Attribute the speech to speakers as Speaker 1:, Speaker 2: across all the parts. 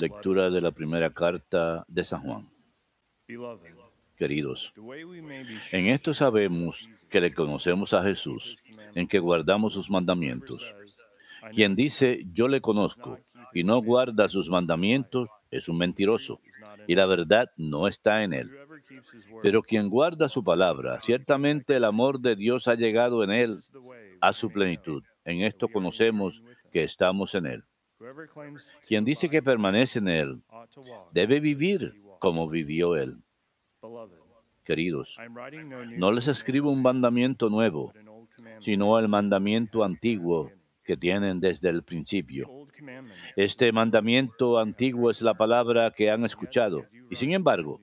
Speaker 1: Lectura de la primera carta de San Juan. Queridos, en esto sabemos que le conocemos a Jesús, en que guardamos sus mandamientos. Quien dice yo le conozco y no guarda sus mandamientos es un mentiroso, y la verdad no está en él. Pero quien guarda su palabra, ciertamente el amor de Dios ha llegado en él a su plenitud. En esto conocemos que estamos en él. Quien dice que permanece en Él debe vivir como vivió Él. Queridos, no les escribo un mandamiento nuevo, sino el mandamiento antiguo que tienen desde el principio. Este mandamiento antiguo es la palabra que han escuchado, y sin embargo,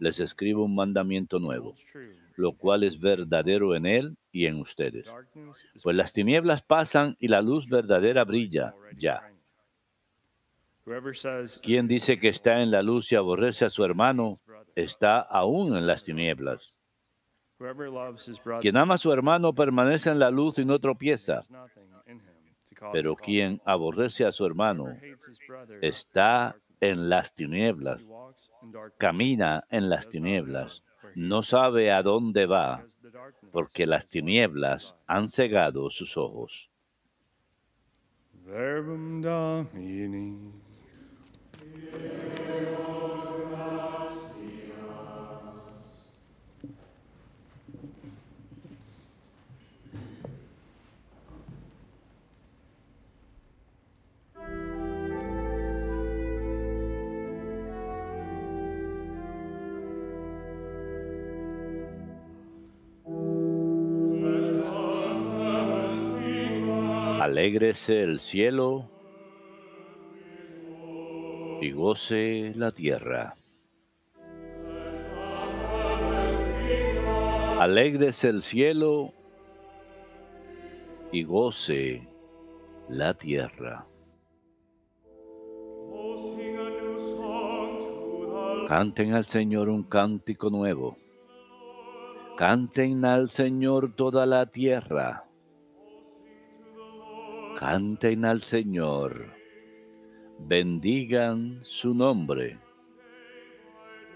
Speaker 1: les escribo un mandamiento nuevo, lo cual es verdadero en Él y en ustedes. Pues las tinieblas pasan y la luz verdadera brilla ya. Quien dice que está en la luz y aborrece a su hermano, está aún en las tinieblas. Quien ama a su hermano permanece en la luz y no tropieza. Pero quien aborrece a su hermano está en las tinieblas, camina en las tinieblas, no sabe a dónde va, porque las tinieblas han cegado sus ojos. Alégrese el cielo y goce la tierra. Alégrese el cielo y goce la tierra. Canten al Señor un cántico nuevo. Canten al Señor toda la tierra. Canten al Señor bendigan su nombre,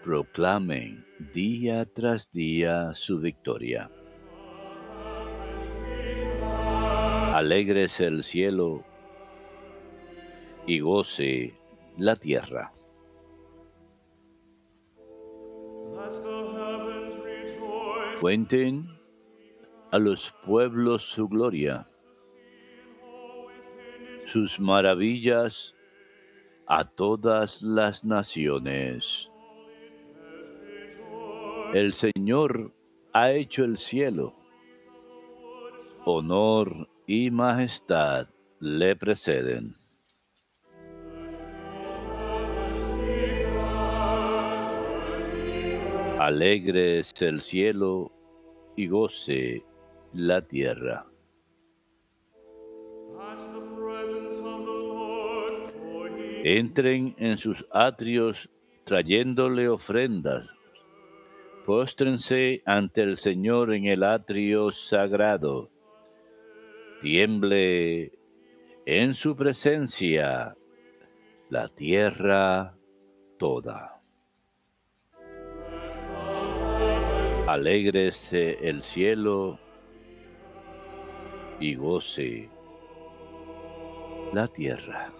Speaker 1: proclamen día tras día su victoria. Alegres el cielo y goce la tierra. Cuenten a los pueblos su gloria, sus maravillas a todas las naciones. El Señor ha hecho el cielo. Honor y majestad le preceden. Alegre es el cielo y goce la tierra. Entren en sus atrios trayéndole ofrendas. Póstrense ante el Señor en el atrio sagrado. Tiemble en su presencia la tierra toda. Alégrese el cielo y goce la tierra.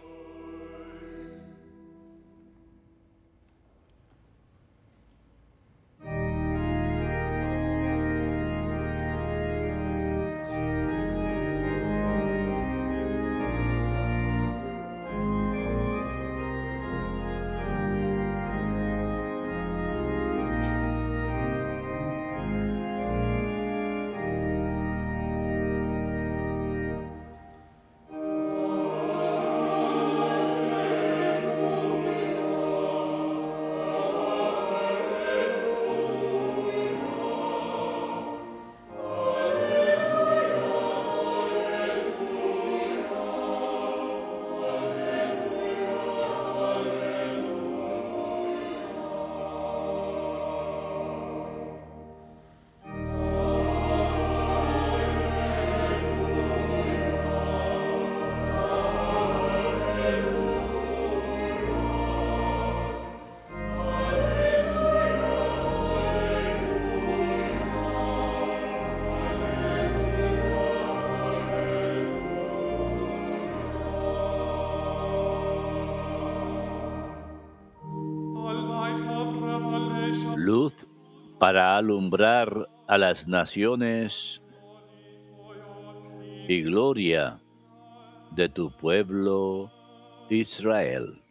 Speaker 1: Para alumbrar a las naciones y gloria de tu pueblo Israel.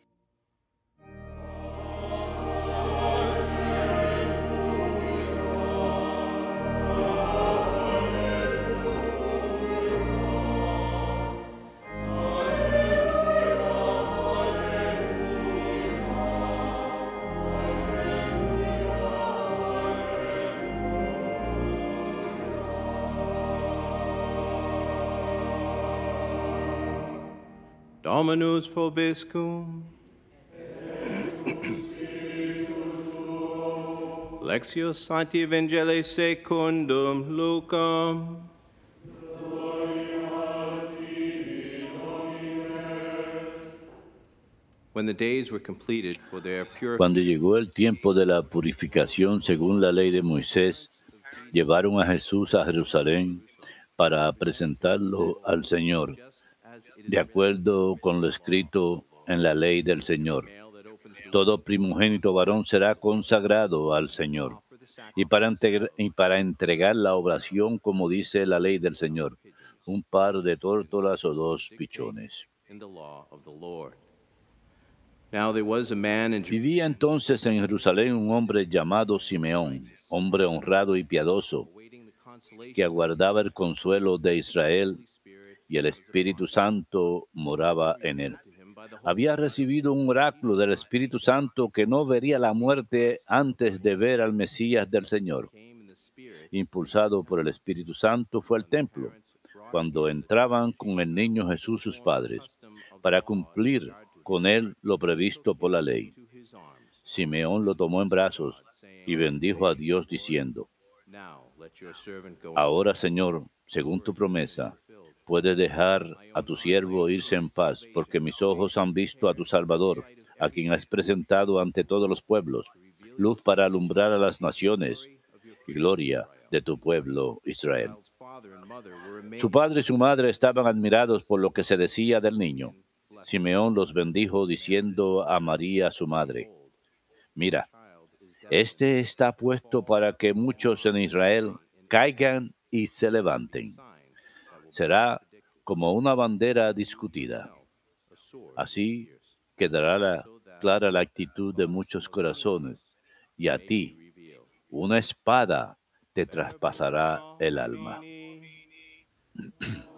Speaker 2: Dominus vobiscum. Sancti Evangelii secundum Lucam.
Speaker 1: Cuando llegó el tiempo de la purificación según la ley de Moisés, llevaron a Jesús a Jerusalén para presentarlo al Señor, de acuerdo con lo escrito en la ley del Señor. Todo primogénito varón será consagrado al Señor. Y para, entregar la oblación, como dice la ley del Señor, un par de tórtolas o dos pichones. Vivía entonces en Jerusalén un hombre llamado Simeón, hombre honrado y piadoso, que aguardaba el consuelo de Israel y el Espíritu Santo moraba en él. Había recibido un oráculo del Espíritu Santo que no vería la muerte antes de ver al Mesías del Señor. Impulsado por el Espíritu Santo fue al templo, cuando entraban con el niño Jesús sus padres, para cumplir con él lo previsto por la ley. Simeón lo tomó en brazos y bendijo a Dios diciendo, Ahora, Señor, según tu promesa, puedes dejar a tu siervo irse en paz, porque mis ojos han visto a tu Salvador, a quien has presentado ante todos los pueblos, luz para alumbrar a las naciones y gloria de tu pueblo Israel. Su padre y su madre estaban admirados por lo que se decía del niño. Simeón los bendijo diciendo a María, su madre, Mira, este está puesto para que muchos en Israel caigan y se levanten. Será como una bandera discutida. Así quedará la- clara la actitud de muchos corazones, y a ti una espada te traspasará el alma.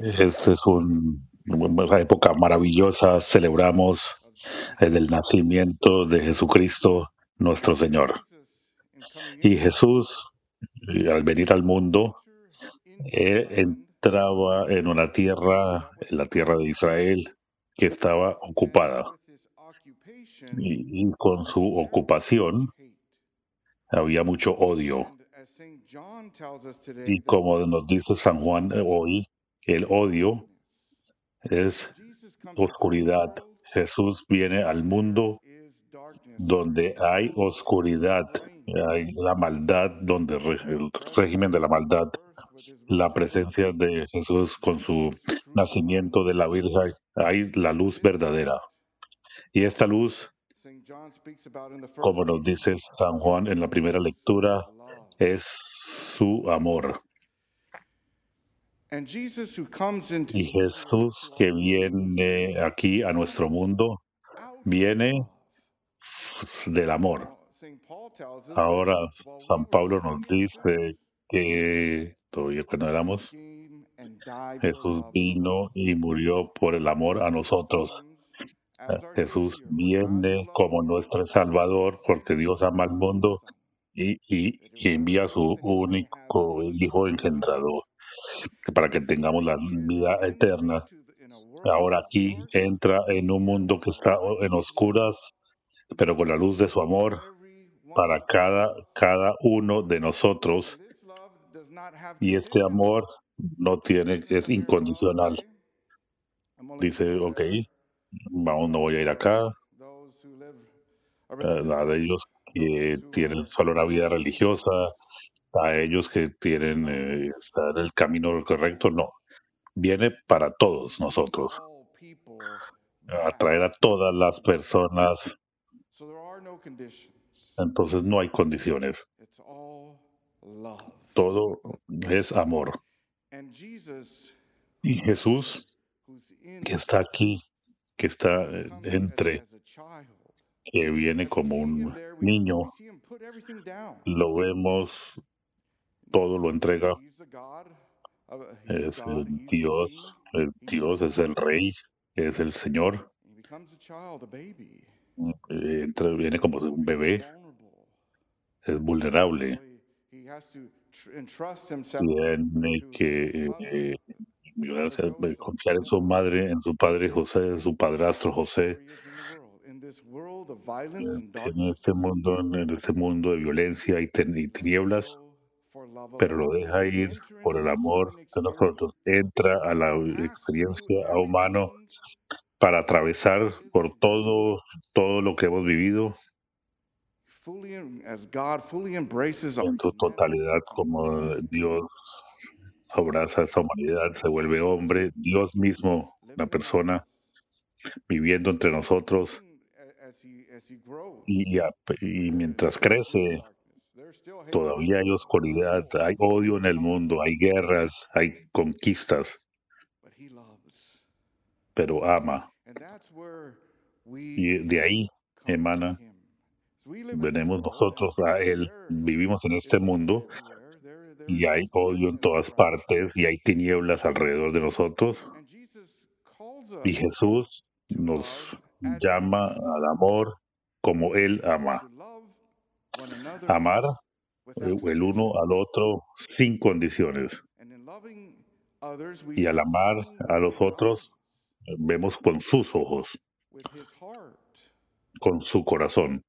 Speaker 3: Esta es un- una época maravillosa. Celebramos el nacimiento de Jesucristo, nuestro Señor. Y Jesús, eh, al venir al mundo, entraba en una tierra, en la tierra de Israel, que estaba ocupada. Y, con su ocupación había mucho odio. Y como nos dice San Juan eh, hoy, el odio es oscuridad. Jesús viene al mundo donde hay oscuridad, hay la maldad, donde el régimen de la maldad, la presencia de Jesús con su nacimiento de la Virgen, hay la luz verdadera. Y esta luz, como nos dice San Juan en la primera lectura. Es su amor.
Speaker 4: And Jesus who comes into
Speaker 3: Y Jesús que viene aquí a nuestro mundo, viene del amor. Ahora San Pablo nos dice que todavía cuando éramos, Jesús vino y murió por el amor a nosotros. Jesús viene como nuestro Salvador porque Dios ama al mundo y, envía a su único Hijo engendrado para que tengamos la vida eterna. Ahora aquí entra en un mundo que está en oscuras, pero con la luz de su amor para cada, cada uno de nosotros. Y este amor no tiene, es incondicional. Dice, ok, vamos, no voy a ir acá. eh,
Speaker 4: religious
Speaker 3: A de ellos
Speaker 4: who
Speaker 3: tienen solo una vida religiosa, a ellos que tienen, eh, está en el camino correcto, no. Viene para todos nosotros,
Speaker 4: people
Speaker 3: a todas las personas. Entonces no hay condiciones. Todo es amor. Y Jesús, que está aquí, que está eh, entre. Que viene como un niño, lo vemos, todo lo entrega. Es el Dios, el Dios es el. Rey, es el Señor. Entra, viene como un bebé, es vulnerable. Tiene que eh, confiar en su madre, en su padre José, su padrastro José.
Speaker 4: Darkness,
Speaker 3: este mundo, en este mundo de violencia y, tinieblas, pero lo deja ir por el amor de nosotros. Entra a la experiencia a humano para atravesar por todo, todo lo que hemos vivido.
Speaker 4: Em- as God fully embraces our
Speaker 3: en su totalidad, como Dios abraza a esta humanidad, se vuelve hombre, Dios mismo,
Speaker 4: among
Speaker 3: persona viviendo entre nosotros
Speaker 4: Even a- as he, as he grows,
Speaker 3: y, y a- y
Speaker 4: there,
Speaker 3: mientras crece, todavía hay oscuridad, hay odio en el mundo, hay guerras, hay conquistas, pero ama.
Speaker 4: And that's where
Speaker 3: Y de ahí emana, venimos nosotros a Él, vivimos en este mundo y hay odio en todas partes y hay tinieblas alrededor de nosotros. Y Jesús nos llama al amor como Él ama. Amar eh, el uno al otro sin condiciones. Y al amar a los otros, vemos con sus ojos, con su corazón.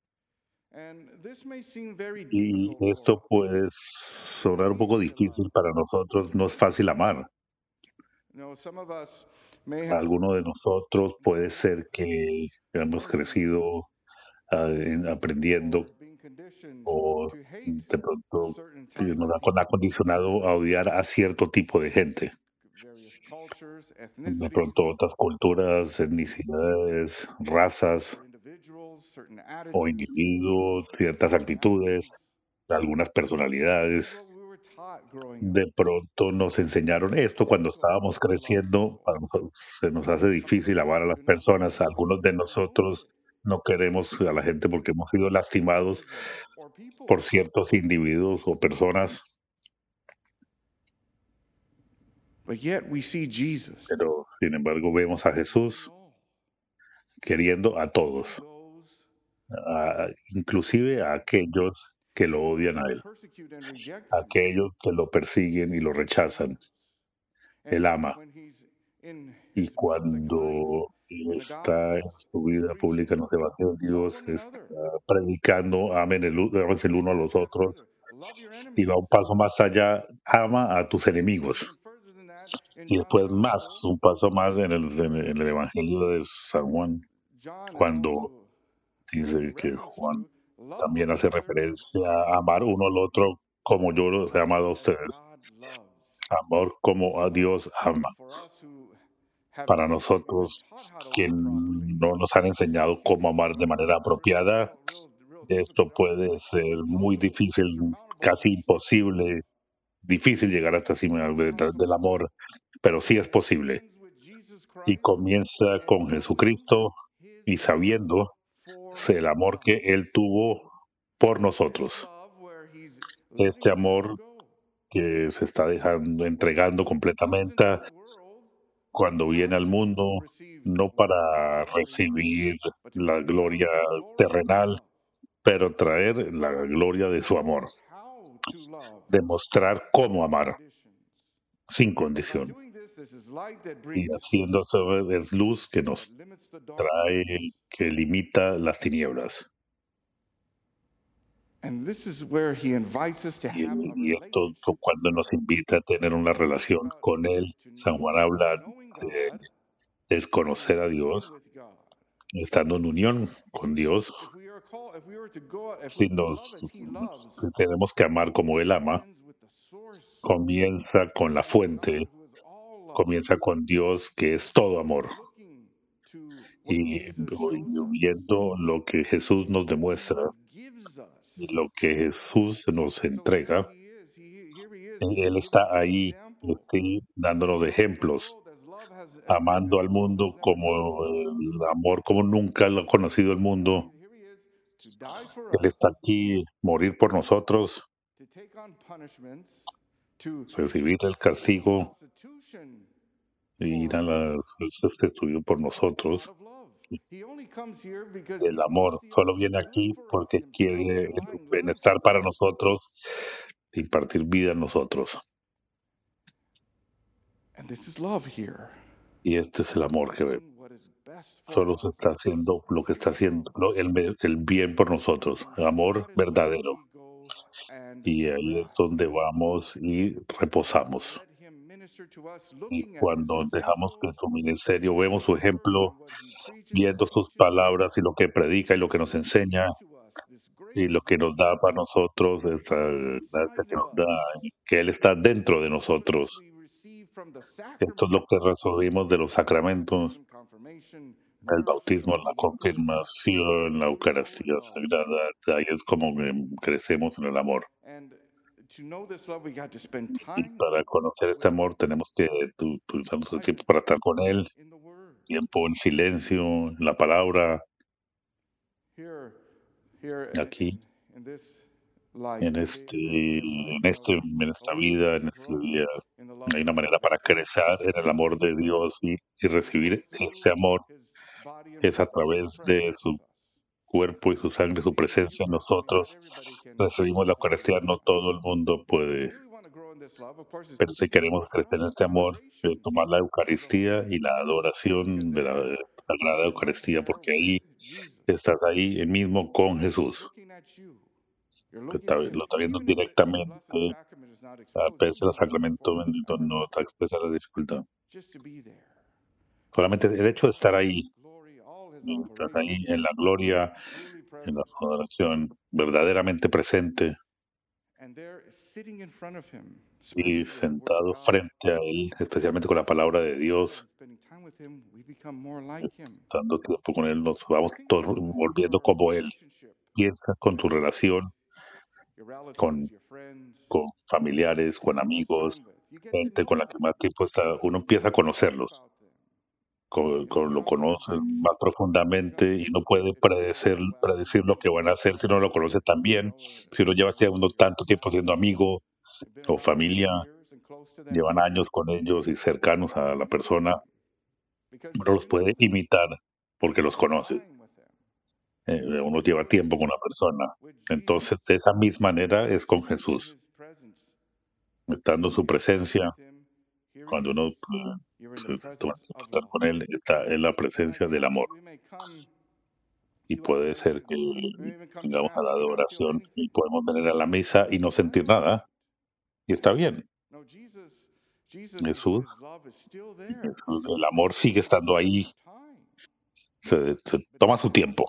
Speaker 3: Y esto puede sonar un poco difícil para nosotros. No es fácil amar. Alguno de nosotros puede ser que hemos crecido aprendiendo o de pronto nos ha, condicionado a odiar a cierto tipo de gente. De pronto otras culturas, etnicidades, razas o individuos, ciertas actitudes, algunas personalidades. De pronto nos enseñaron esto cuando estábamos creciendo. Se nos hace difícil amar a las personas. Algunos de nosotros no queremos a la gente porque hemos sido lastimados por ciertos individuos o personas,
Speaker 4: But yet we see Jesus.
Speaker 3: Pero sin embargo vemos a Jesús queriendo a todos, a- inclusive a aquellos que lo odian a Él, a aquellos que lo persiguen y lo rechazan. Él ama. Y cuando está en su vida pública en los evangelios, está predicando, amen el, el uno a los otros, y va un paso más allá, ama a tus enemigos. Y después más, un paso más en el, en el- Evangelio de San Juan, cuando dice que Juan también hace referencia a amar uno al otro como yo los he amado a ustedes. Amor como a Dios ama. Para nosotros que no nos han enseñado cómo amar de manera apropiada, esto puede ser muy difícil, casi imposible, difícil llegar hasta cima del amor, pero sí es posible. Y comienza con Jesucristo y sabiendo el amor que Él tuvo por nosotros. Este amor que se está dejando, entregando completamente cuando viene al mundo, no para recibir la gloria terrenal, pero traer la gloria de su amor, demostrar cómo amar sin condición. Y haciendo eso es luz que nos trae, que limita las tinieblas. Y, esto cuando nos invita a tener una relación con Él. San Juan habla de desconocer a Dios, estando en unión con Dios. Si nos si tenemos que amar como Él ama, comienza con la fuente, comienza con Dios que es todo amor. Y, viendo lo que Jesús nos demuestra y lo que Jesús nos entrega, Él, está ahí sí, dándonos ejemplos, amando al mundo como el amor como nunca lo ha conocido el mundo. Él está aquí, morir por nosotros, recibir el castigo y ir a la sustituido por nosotros. El amor solo viene aquí porque quiere bienestar para nosotros, impartir vida en nosotros.
Speaker 4: And this is love here.
Speaker 3: Y este es el amor que ve- solo se está haciendo lo que está haciendo, el, el bien por nosotros, el amor verdadero. Y ahí es donde vamos y reposamos. Y cuando dejamos que su ministerio, vemos su ejemplo, viendo sus palabras y lo que predica y lo que nos enseña y lo que nos da para nosotros,
Speaker 4: lives
Speaker 3: gracia que nos da, que Él está dentro de nosotros. Esto es lo que recibimos de los sacramentos, el bautismo, la confirmación, la Eucaristía sagrada. Ahí es como em, crecemos en el amor. Y para conocer este amor tenemos que el
Speaker 4: inside
Speaker 3: tiempo para estar con Él, tiempo en silencio, en la palabra, aquí, en este, en, este, en esta vida, en este día. Hay una manera para crecer en el amor de Dios y, y recibir ese amor es a través de su cuerpo y su sangre, su presencia en nosotros. Recibimos la Eucaristía, no todo el mundo puede, pero si queremos crecer en este amor, tomar la Eucaristía y la adoración de la Sagrada Eucaristía, porque ahí estás ahí mismo con Jesús.
Speaker 4: Looking
Speaker 3: está- lo está viendo directamente a
Speaker 4: looking
Speaker 3: sacramento bendito no te expresa la dificultad. Solamente el hecho de estar ahí, estar ahí en la gloria, en la adoración, verdaderamente presente. Y sentado frente a Él, especialmente con la palabra de Dios, estando tiempo con Él, nos vamos todos volviendo como Él. Piensa con tu relación con, con familiares, con amigos, gente con la que más tiempo está, uno empieza a conocerlos, con, lo
Speaker 4: predict.
Speaker 3: más profundamente y no puede predecir, predecir lo que van a hacer si no lo conoce tan bien. Si uno lleva siendo tanto tiempo siendo amigo o familia, llevan años con ellos y cercanos a la persona, uno los puede imitar porque los conoce. Eh, uno lleva tiempo con la persona. Entonces, de esa misma manera es con Jesús, estando su presencia. Cuando uno
Speaker 4: is.
Speaker 3: eh, con Él, está en la presencia del amor. Y puede ser que vengamos a la adoración y podemos venir a la misa y no sentir nada. Y está bien. Jesús, el amor sigue estando ahí, se, toma su tiempo,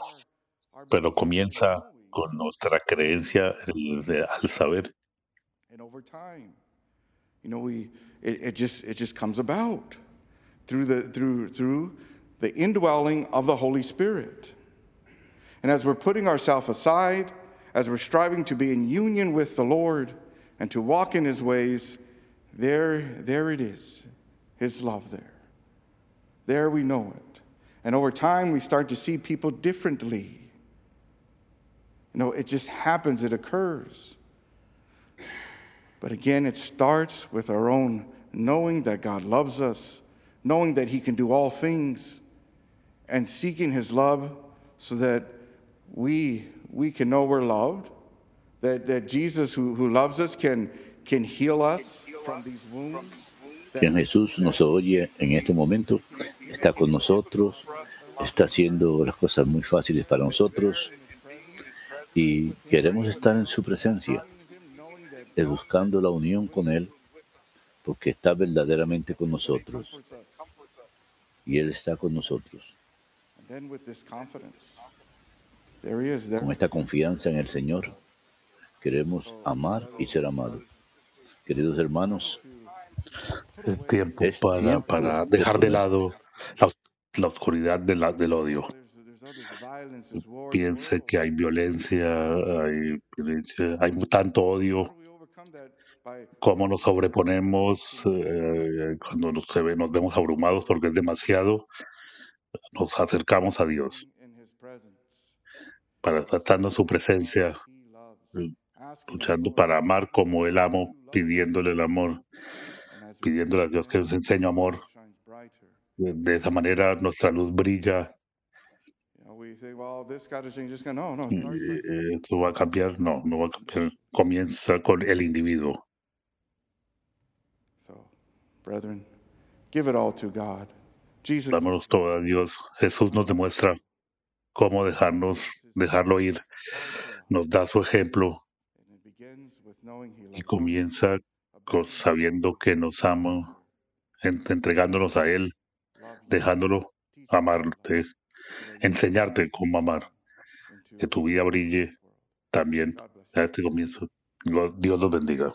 Speaker 3: pero comienza con nuestra creencia al saber.
Speaker 4: And over time, you know, we it, it just it just comes about through the through through the indwelling of the Holy Spirit. And as we're putting ourselves aside, as we're striving to be in union with the Lord and to walk in his ways, there there it is. His love there. There we know it. And over time we start to see people differently. You know, it just happens, it occurs. But again, it starts with our own knowing that God loves us, knowing that He can do all things, and seeking His love so that we, we can know we're loved, that, that Jesus, who, who loves us, can, can heal us from these wounds.
Speaker 1: Que Jesús nos oye en este momento, está con nosotros, está haciendo las cosas muy fáciles para nosotros y queremos estar en su presencia, eh, buscando la unión con Él, porque está verdaderamente con nosotros y Él está con nosotros. Con esta confianza en el Señor, queremos amar y ser amados. Queridos hermanos,
Speaker 3: es tiempo para, para dejar de lado la, oscuridad de la, del odio. Piense que hay violencia, hay, hay tanto odio. ¿Cómo nos sobreponemos eh, cuando nos, nos vemos abrumados porque es demasiado? Nos acercamos a Dios para estar en su presencia, luchando para amar como Él amo, pidiéndole el amor pidiéndole a Dios que nos enseñe amor. De esa manera nuestra luz brilla. Esto va a cambiar, no, no va a cambiar. Comienza con el individuo. Dámonos todo a Dios. Jesús nos demuestra cómo dejarnos, dejarlo ir. Nos da su ejemplo y comienza sabiendo que nos ama, entregándonos a Él, dejándolo amarte, enseñarte cómo amar, que tu vida brille también a este comienzo. Dios los bendiga.